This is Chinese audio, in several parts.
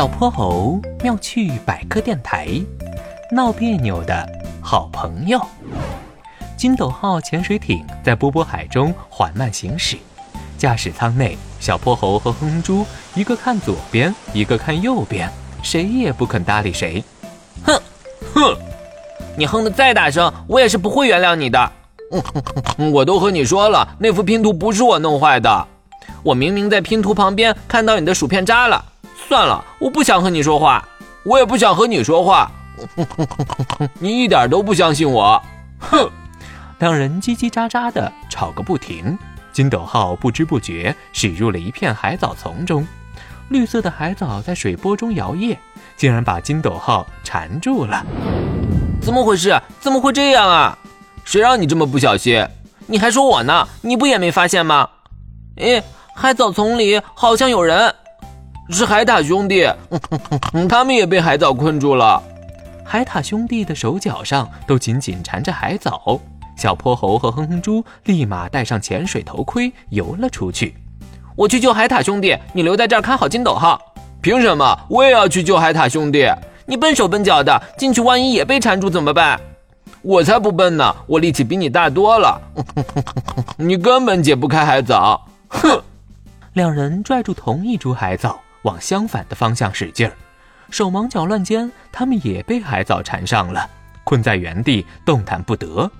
小泼猴妙趣百科电台，闹别扭的好朋友。金斗号潜水艇在波波海中缓慢行驶，驾驶舱内，小泼猴和哼猪一个看左边，一个看右边，谁也不肯搭理谁。哼，哼，你哼得再大声，我也是不会原谅你的。我都和你说了，那幅拼图不是我弄坏的，我明明在拼图旁边看到你的薯片渣了。算了，我不想和你说话，我也不想和你说话。你一点都不相信我，哼！两人叽叽喳喳的吵个不停。金斗号不知不觉驶入了一片海藻丛中，绿色的海藻在水波中摇曳，竟然把金斗号缠住了。怎么回事？怎么会这样啊？谁让你这么不小心？你还说我呢？你不也没发现吗？哎，海藻丛里好像有人。是海獭兄弟，他们也被海藻困住了。海獭兄弟的手脚上都紧紧缠着海藻。小泼猴和哼哼猪立马戴上潜水头盔，游了出去。我去救海獭兄弟，你留在这儿看好金斗号。凭什么？我也要去救海獭兄弟。你笨手笨脚的，进去万一也被缠住怎么办？我才不笨呢，我力气比你大多了。你根本解不开海藻。哼！两人拽住同一株海藻。往相反的方向使劲儿，手忙脚乱间，他们也被海藻缠上了，困在原地动弹不得。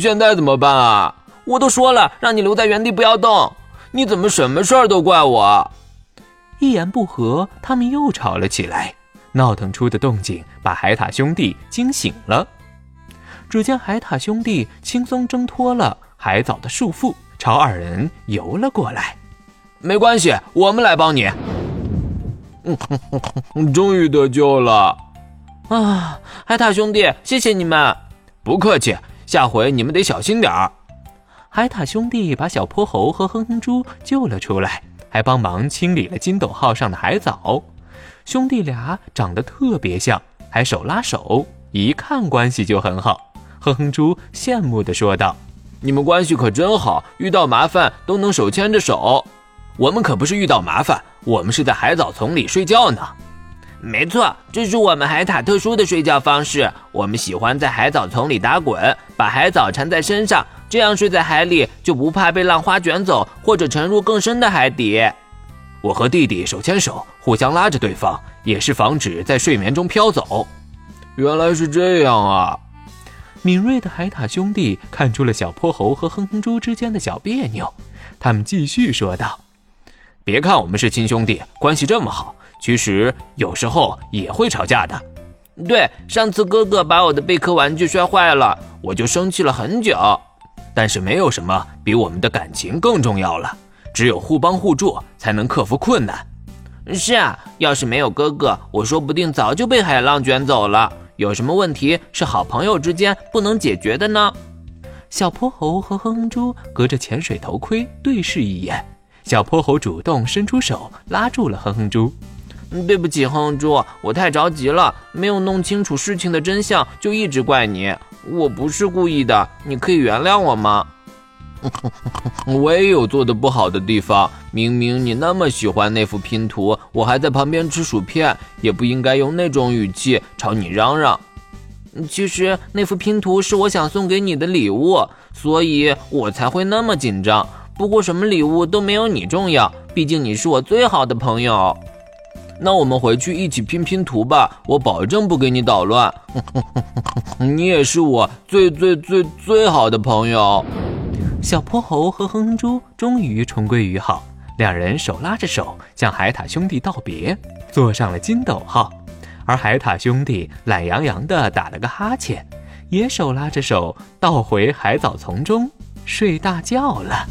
现在怎么办啊？我都说了，让你留在原地不要动，你怎么什么事儿都怪我？一言不合，他们又吵了起来。闹腾出的动静把海獭兄弟惊醒了。只见海獭兄弟轻松挣脱了海藻的束缚，朝二人游了过来。没关系，我们来帮你。终于得救了啊！海獭兄弟，谢谢你们。不客气，下回你们得小心点儿。海獭兄弟把小泼猴和哼哼猪救了出来，还帮忙清理了金斗号上的海藻。兄弟俩长得特别像，还手拉手，一看关系就很好。哼哼猪羡慕地说道：“你们关系可真好，遇到麻烦都能手牵着手。”我们可不是遇到麻烦，我们是在海藻丛里睡觉呢。没错，这是我们海獭特殊的睡觉方式。我们喜欢在海藻丛里打滚，把海藻缠在身上，这样睡在海里就不怕被浪花卷走，或者沉入更深的海底。我和弟弟手牵手，互相拉着对方，也是防止在睡眠中飘走。原来是这样啊！敏锐的海獭兄弟看出了小泼猴和哼哼猪之间的小别扭，他们继续说道。别看我们是亲兄弟，关系这么好，其实有时候也会吵架的。对，上次哥哥把我的贝壳玩具摔坏了，我就生气了很久。但是没有什么比我们的感情更重要了，只有互帮互助才能克服困难。是啊，要是没有哥哥，我说不定早就被海浪卷走了。有什么问题是好朋友之间不能解决的呢？小泼猴和哼哼猪隔着潜水头盔对视一眼。小泼猴主动伸出手拉住了哼哼猪，对不起，哼哼猪，我太着急了，没有弄清楚事情的真相，就一直怪你。我不是故意的，你可以原谅我吗？我也有做的不好的地方，明明你那么喜欢那幅拼图，我还在旁边吃薯片，也不应该用那种语气朝你嚷嚷。其实那幅拼图是我想送给你的礼物，所以我才会那么紧张。不过什么礼物都没有你重要，毕竟你是我最好的朋友。那我们回去一起拼拼图吧，我保证不给你捣乱。你也是我最最最最好的朋友。小泼猴和哼哼猪终于重归于好，两人手拉着手向海獭兄弟道别，坐上了金斗号。而海獭兄弟懒洋洋地打了个哈欠，也手拉着手倒回海藻丛中睡大觉了。